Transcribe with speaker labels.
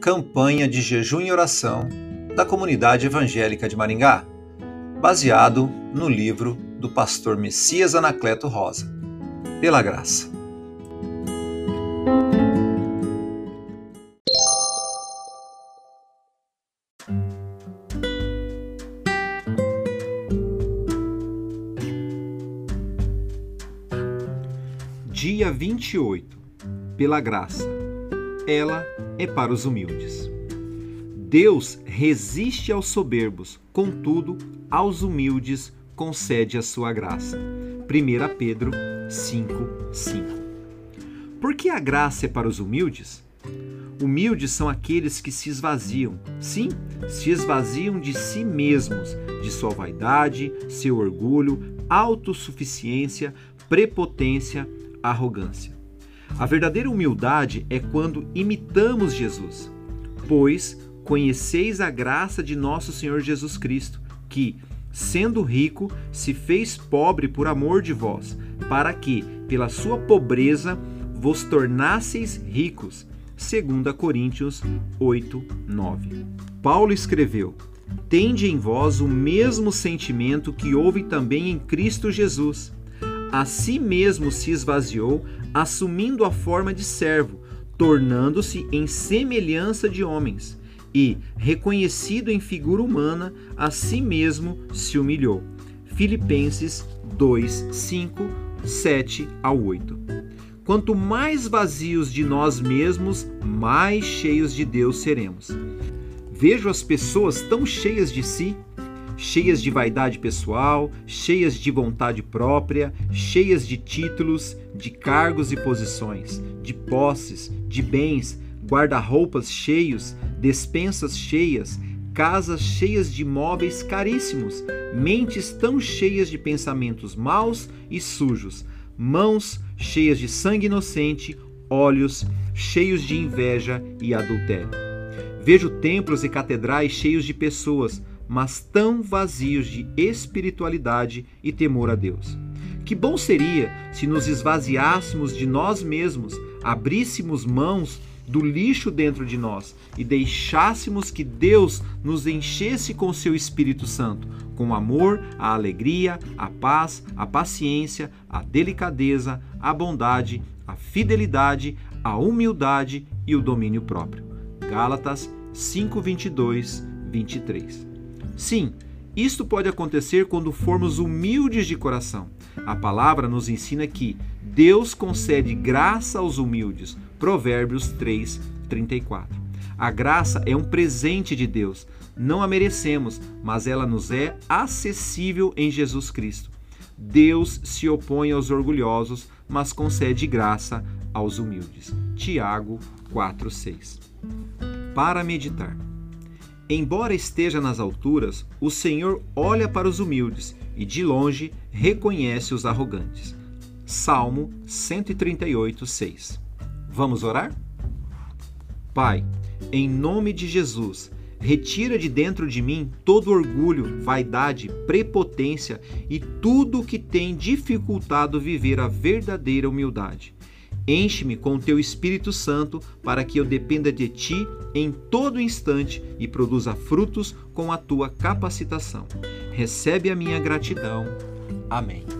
Speaker 1: Campanha de Jejum e Oração da Comunidade Evangélica de Maringá, baseado no livro do pastor Messias Anacleto Rosa. Pela graça. Dia 28. Pela graça. Ela é para os humildes. Deus resiste aos soberbos, contudo, aos humildes concede a sua graça. 1 Pedro 5, 5. Por que a graça é para os humildes? Humildes são aqueles que se esvaziam, sim, se esvaziam de si mesmos, de sua vaidade, seu orgulho, autossuficiência, prepotência, arrogância. A verdadeira humildade é quando imitamos Jesus, pois conheceis a graça de nosso Senhor Jesus Cristo, que, sendo rico, se fez pobre por amor de vós, para que, pela sua pobreza, vos tornasseis ricos. 2 Coríntios 8, 9. Paulo escreveu: Tende em vós o mesmo sentimento que houve também em Cristo Jesus a si mesmo se esvaziou, assumindo a forma de servo, tornando-se em semelhança de homens, e, reconhecido em figura humana, a si mesmo se humilhou. Filipenses 2, 5, 7 a 8. Quanto mais vazios de nós mesmos, mais cheios de Deus seremos. Vejo as pessoas tão cheias de si cheias de vaidade pessoal, cheias de vontade própria, cheias de títulos, de cargos e posições, de posses, de bens, guarda-roupas cheios, despensas cheias, casas cheias de móveis caríssimos, mentes tão cheias de pensamentos maus e sujos, mãos cheias de sangue inocente, olhos cheios de inveja e adultério. Vejo templos e catedrais cheios de pessoas, mas tão vazios de espiritualidade e temor a Deus. Que bom seria se nos esvaziássemos de nós mesmos, abríssemos mãos do lixo dentro de nós e deixássemos que Deus nos enchesse com seu Espírito Santo, com amor, a alegria, a paz, a paciência, a delicadeza, a bondade, a fidelidade, a humildade e o domínio próprio. Gálatas 5, 22, 23. Sim, isto pode acontecer quando formos humildes de coração. A palavra nos ensina que Deus concede graça aos humildes. Provérbios 3, 34. A graça é um presente de Deus. Não a merecemos, mas ela nos é acessível em Jesus Cristo. Deus se opõe aos orgulhosos, mas concede graça aos humildes. Tiago 4:6. Para meditar. Embora esteja nas alturas, o Senhor olha para os humildes e de longe reconhece os arrogantes. Salmo 138, 6. Vamos orar? Pai, em nome de Jesus, retira de dentro de mim todo orgulho, vaidade, prepotência e tudo o que tem dificultado viver a verdadeira humildade. Enche-me com o teu Espírito Santo para que eu dependa de ti em todo instante e produza frutos com a tua capacitação. Recebe a minha gratidão. Amém.